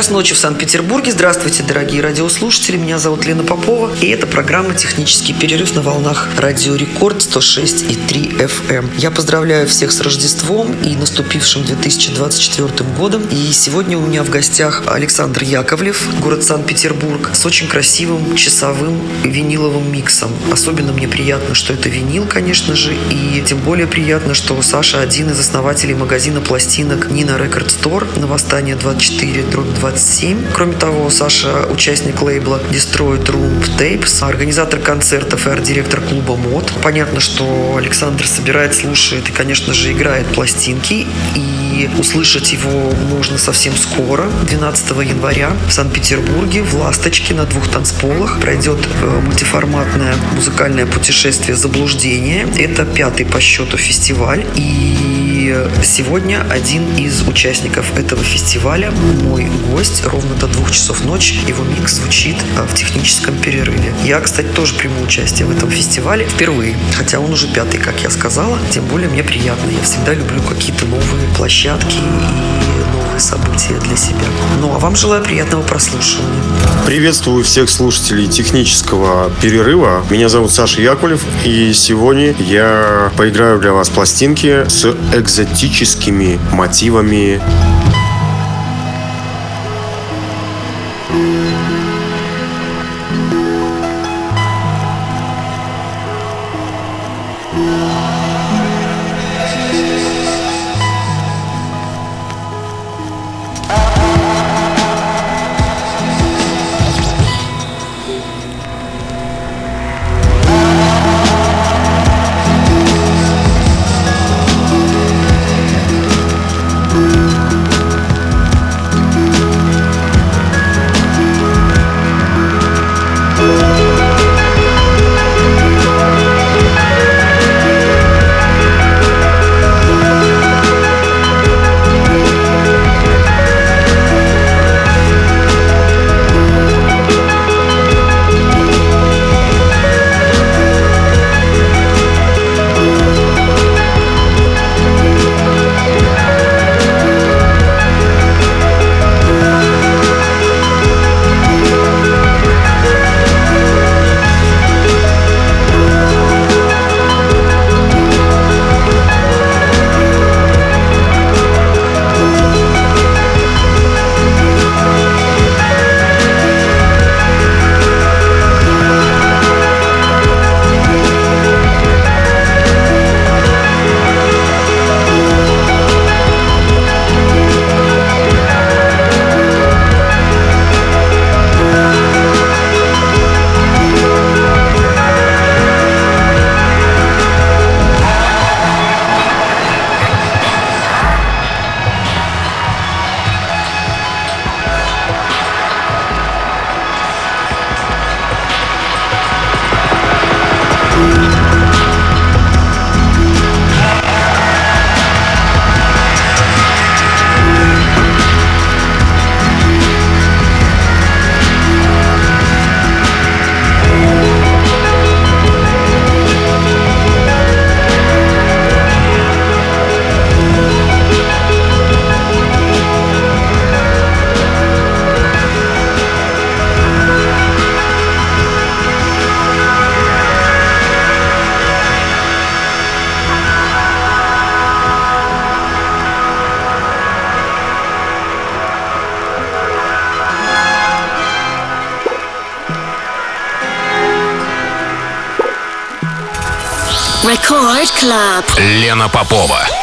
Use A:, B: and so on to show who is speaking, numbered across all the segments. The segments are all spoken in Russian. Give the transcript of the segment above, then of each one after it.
A: Час ночи в Санкт-Петербурге. Здравствуйте, дорогие радиослушатели. Меня зовут Лена Попова. И это программа «Технический перерыв» на волнах Радио Рекорд 106,3 FM. Я поздравляю всех с Рождеством и наступившим 2024 годом. И сегодня у меня в гостях Александр Яковлев, город Санкт-Петербург, с очень красивым часовым виниловым миксом. Особенно мне приятно, что это винил, конечно же, и тем более приятно, что Саша один из основателей магазина пластинок Нина Record Store на Восстание 24 дробь 27. Кроме того, Саша участник лейбла Destroyed Room Tapes, организатор концертов и арт-директор клуба МОД. Понятно, что Александр собирает, слушает и, конечно же, играет пластинки. И услышать его можно совсем скоро, 12 января в Санкт-Петербурге, в Ласточке на двух танцполах. Пройдет э, мультиформатное музыкальное путешествие «Заблуждение». Это пятый по счету фестиваль. И сегодня один из участников этого фестиваля, мой гость, ровно до двух часов ночи. Его микс звучит а, в техническом перерыве. Я, кстати, тоже приму участие в этом фестивале впервые, хотя он уже пятый, как я сказала. Тем более мне приятно. Я всегда люблю какие-то новые площадки и новые события для себя. Ну, а вам желаю приятного прослушивания.
B: Приветствую всех слушателей технического перерыва. Меня зовут Саша Яковлев, и сегодня я поиграю для вас пластинки с экзотическими мотивами
C: Club. Лена Попова.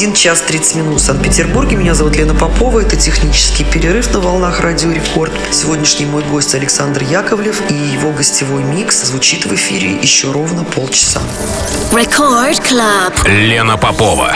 A: 1 час 30 минут в Санкт-Петербурге. Меня зовут Лена Попова. Это технический перерыв на волнах Радио Рекорд. Сегодняшний мой гость Александр Яковлев и его гостевой микс звучит в эфире еще ровно полчаса.
C: Record Club. Лена Попова.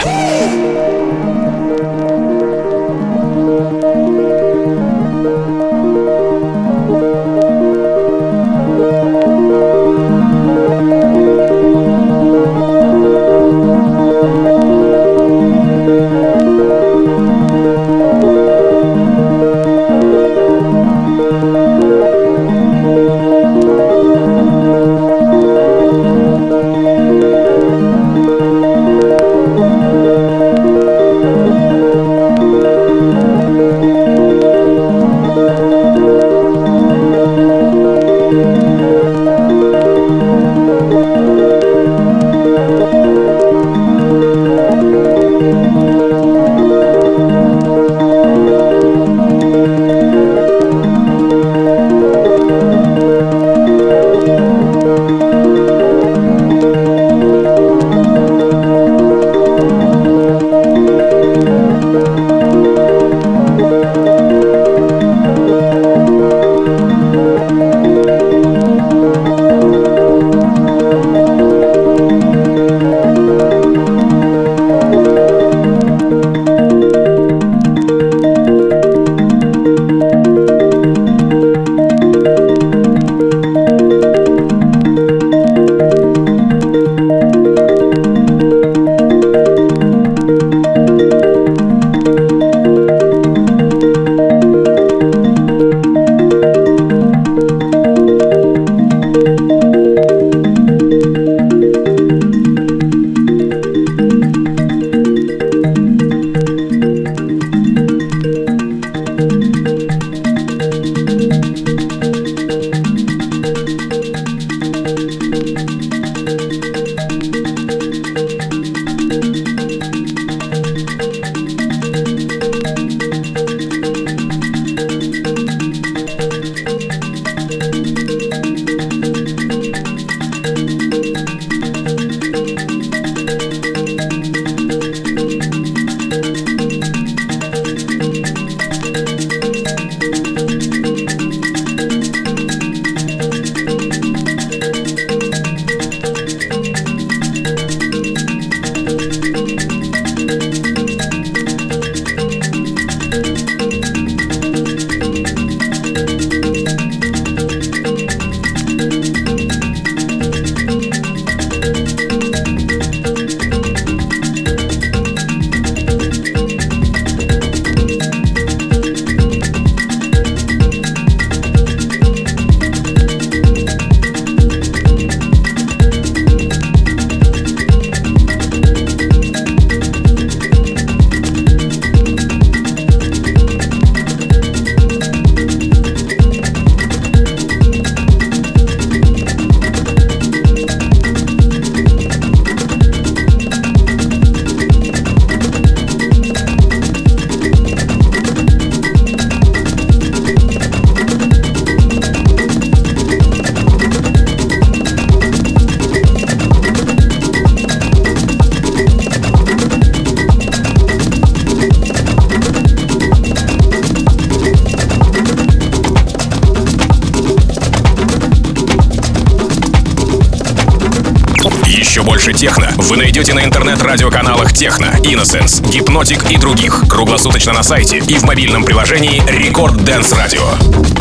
C: Techno, Innocence, Hypnotic и других. Круглосуточно на сайте и в мобильном приложении Record Dance Radio.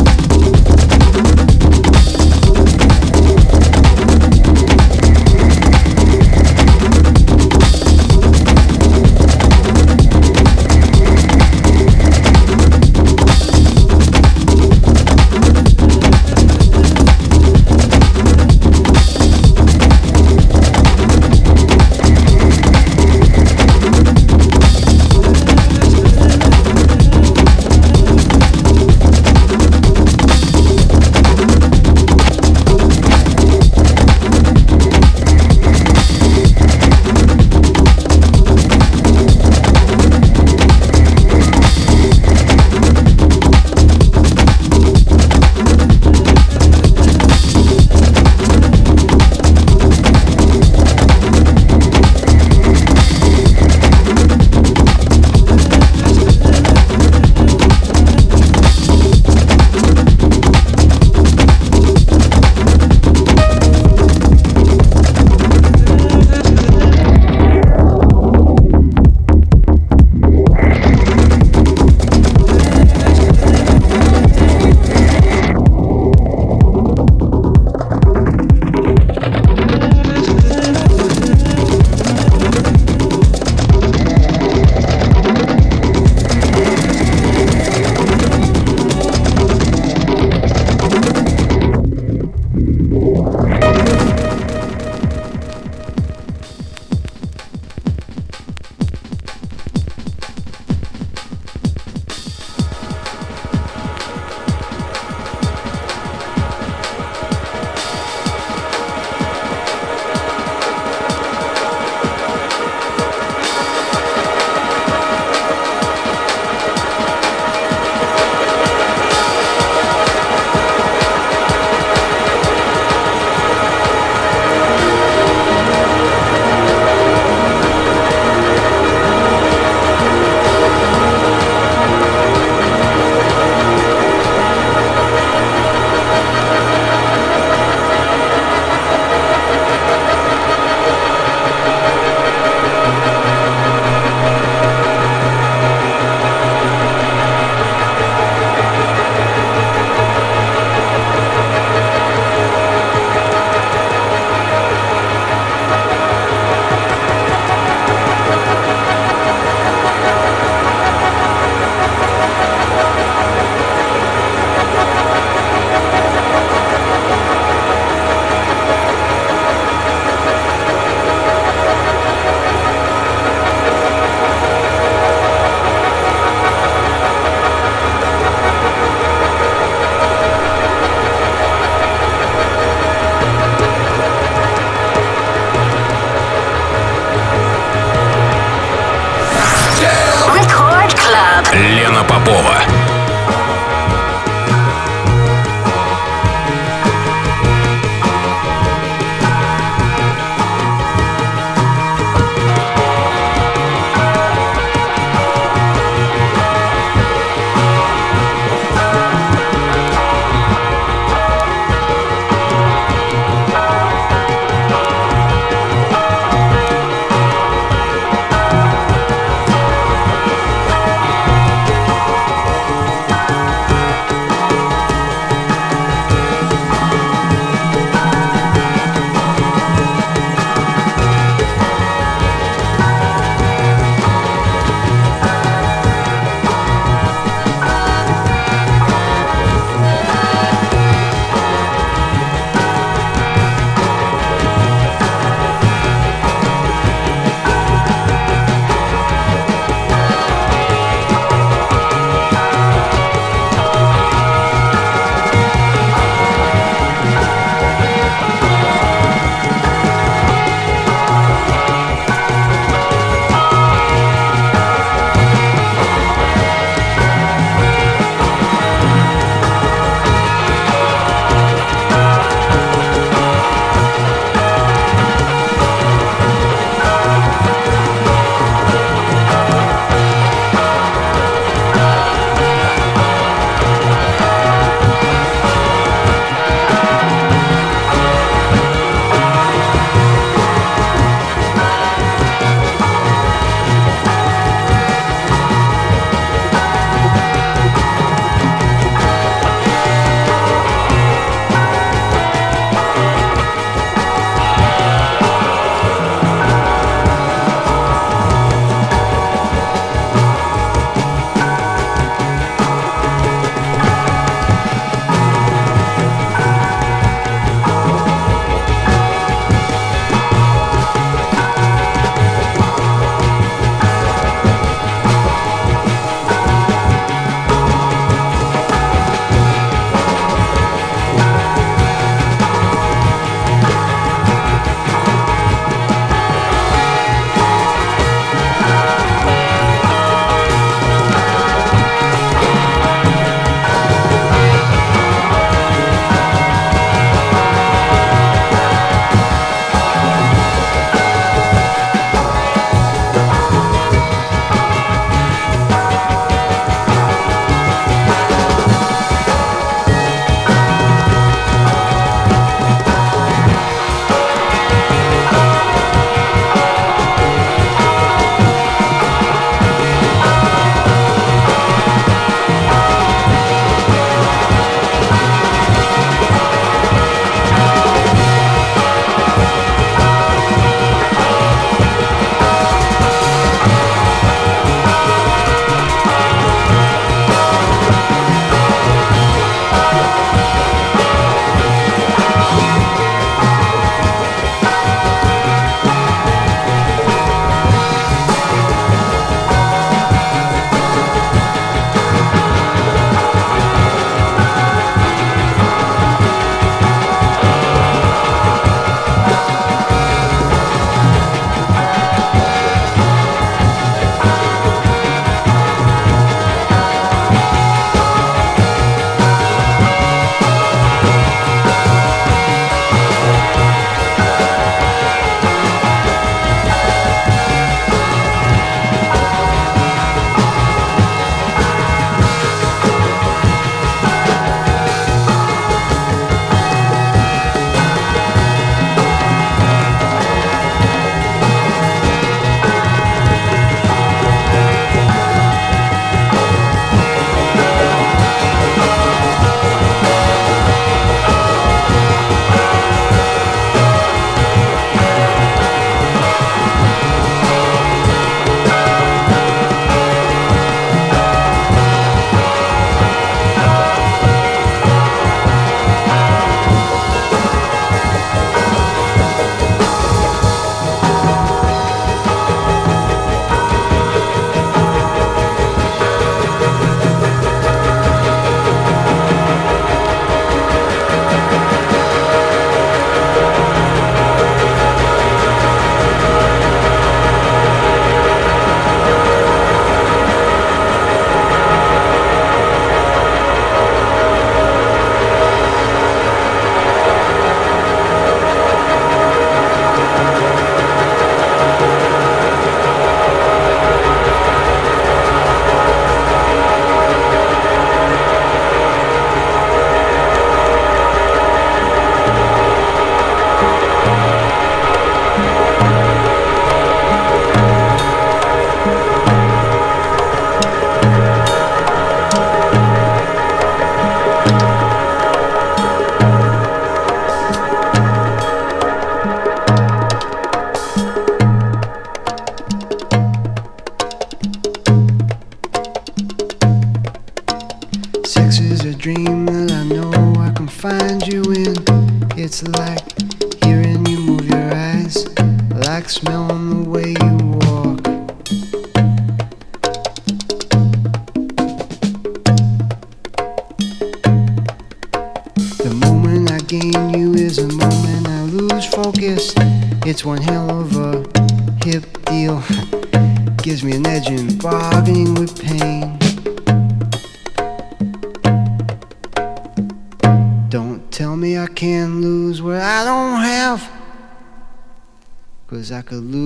D: like a
A: loser.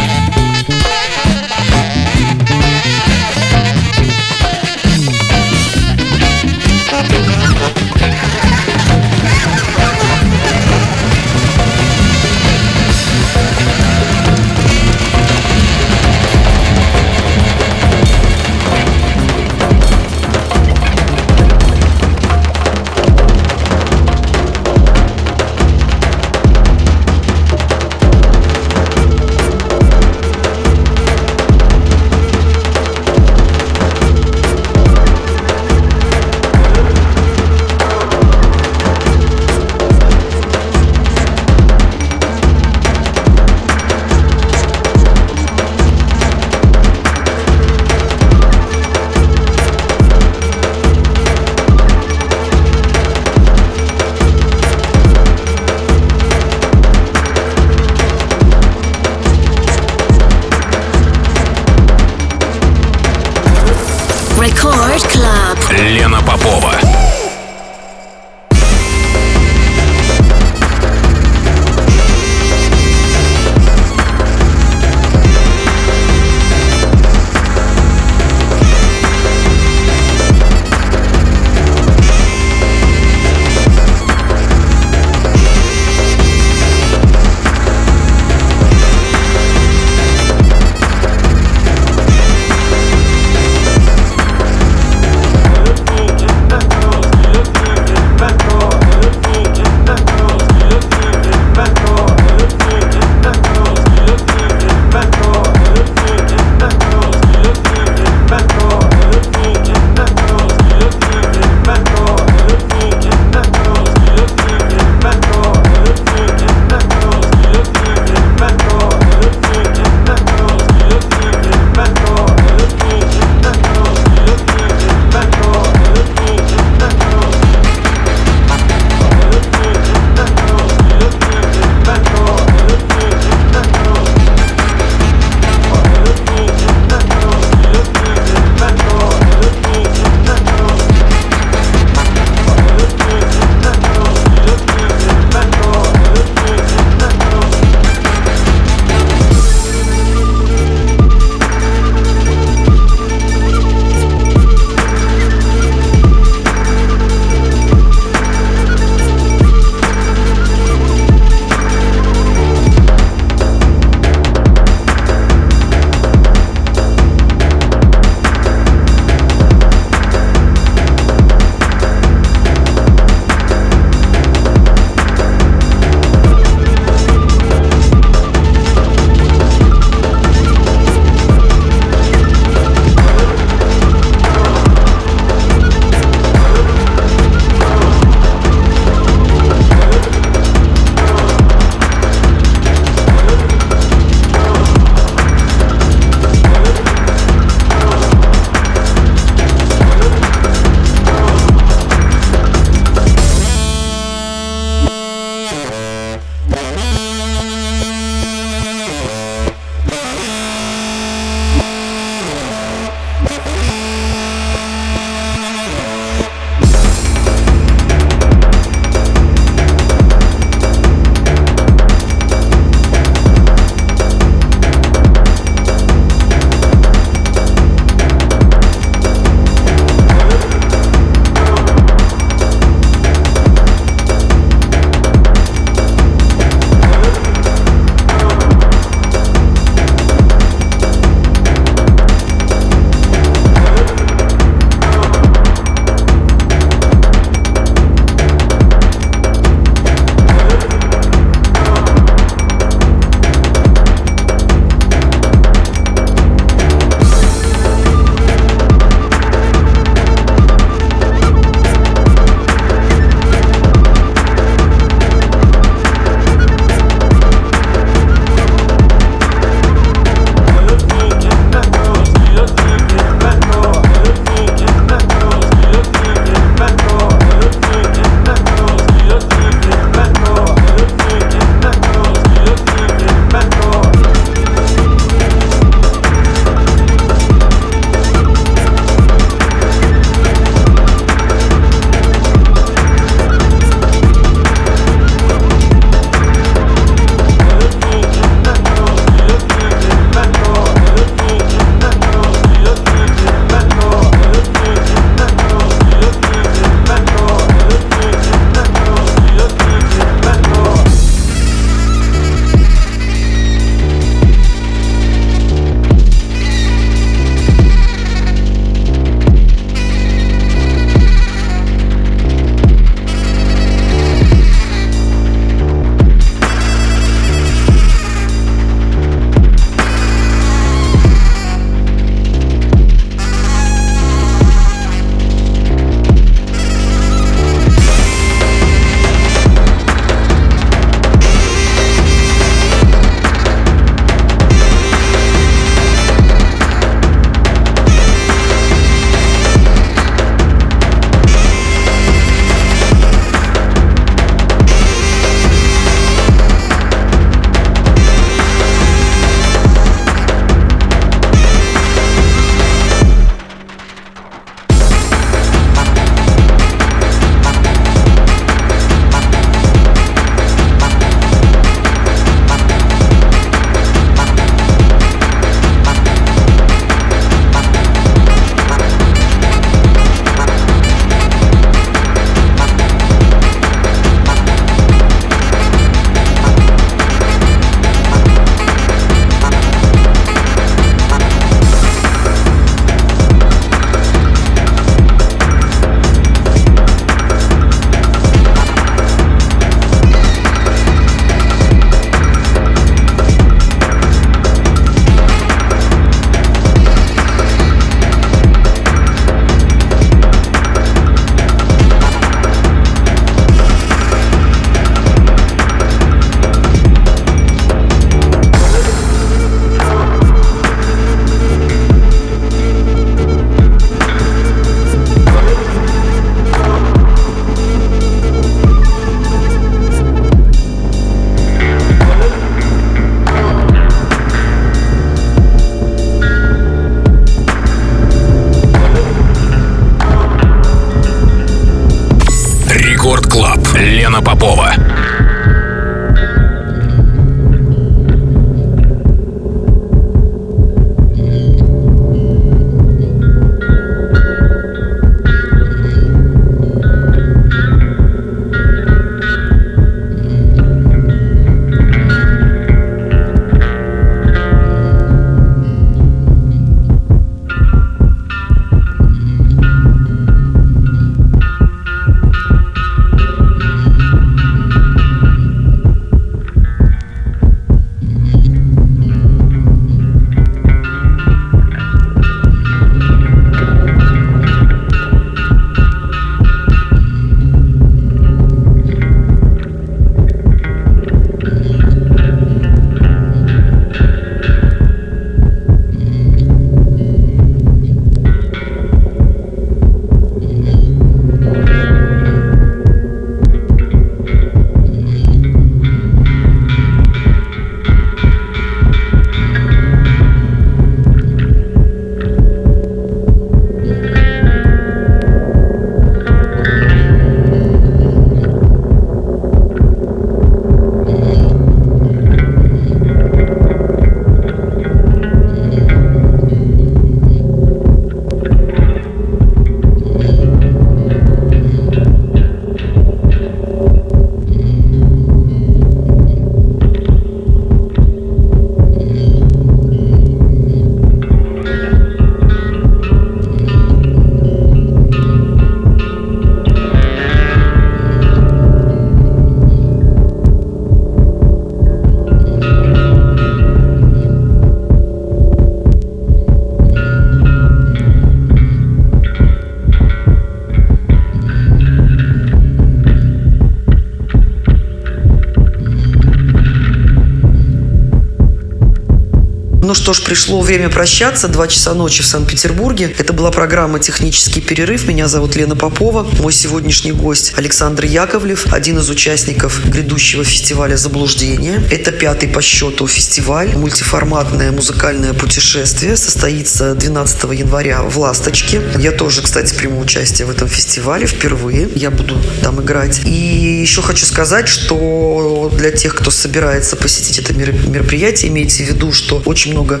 A: Время прощаться. Два часа ночи в Санкт-Петербурге. Это была программа «Технический перерыв». Меня зовут Лена Попова. Мой сегодняшний гость Александр Яковлев, один из участников грядущего фестиваля «Заблуждение». Это пятый по счету фестиваль. Мультиформатное музыкальное путешествие состоится 12 января в «Ласточке». Я тоже, кстати, приму участие в этом фестивале впервые. Я буду там играть. И еще хочу сказать, что для тех, кто собирается посетить это мероприятие, имейте в виду, что очень много много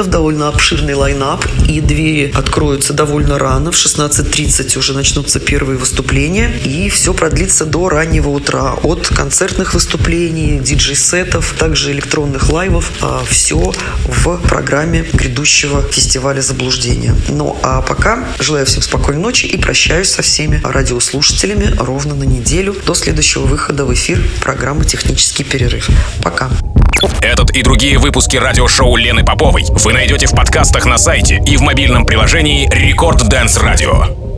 A: артистов, довольно обширный лайнап, и двери откроются довольно рано. В 16.30 уже начнутся первые выступления, и все продлится до раннего утра. От концертных выступлений, диджей-сетов, также электронных лайвов. А все в программе грядущего фестиваля заблуждения. Ну а пока желаю всем спокойной ночи и прощаюсь со всеми радиослушателями ровно на неделю до следующего выхода в эфир программы «Технический перерыв». Пока.
C: Этот и другие выпуски радиошоу Лены Поповой вы найдете в подкастах на сайте и в мобильном приложении Record Dance Radio.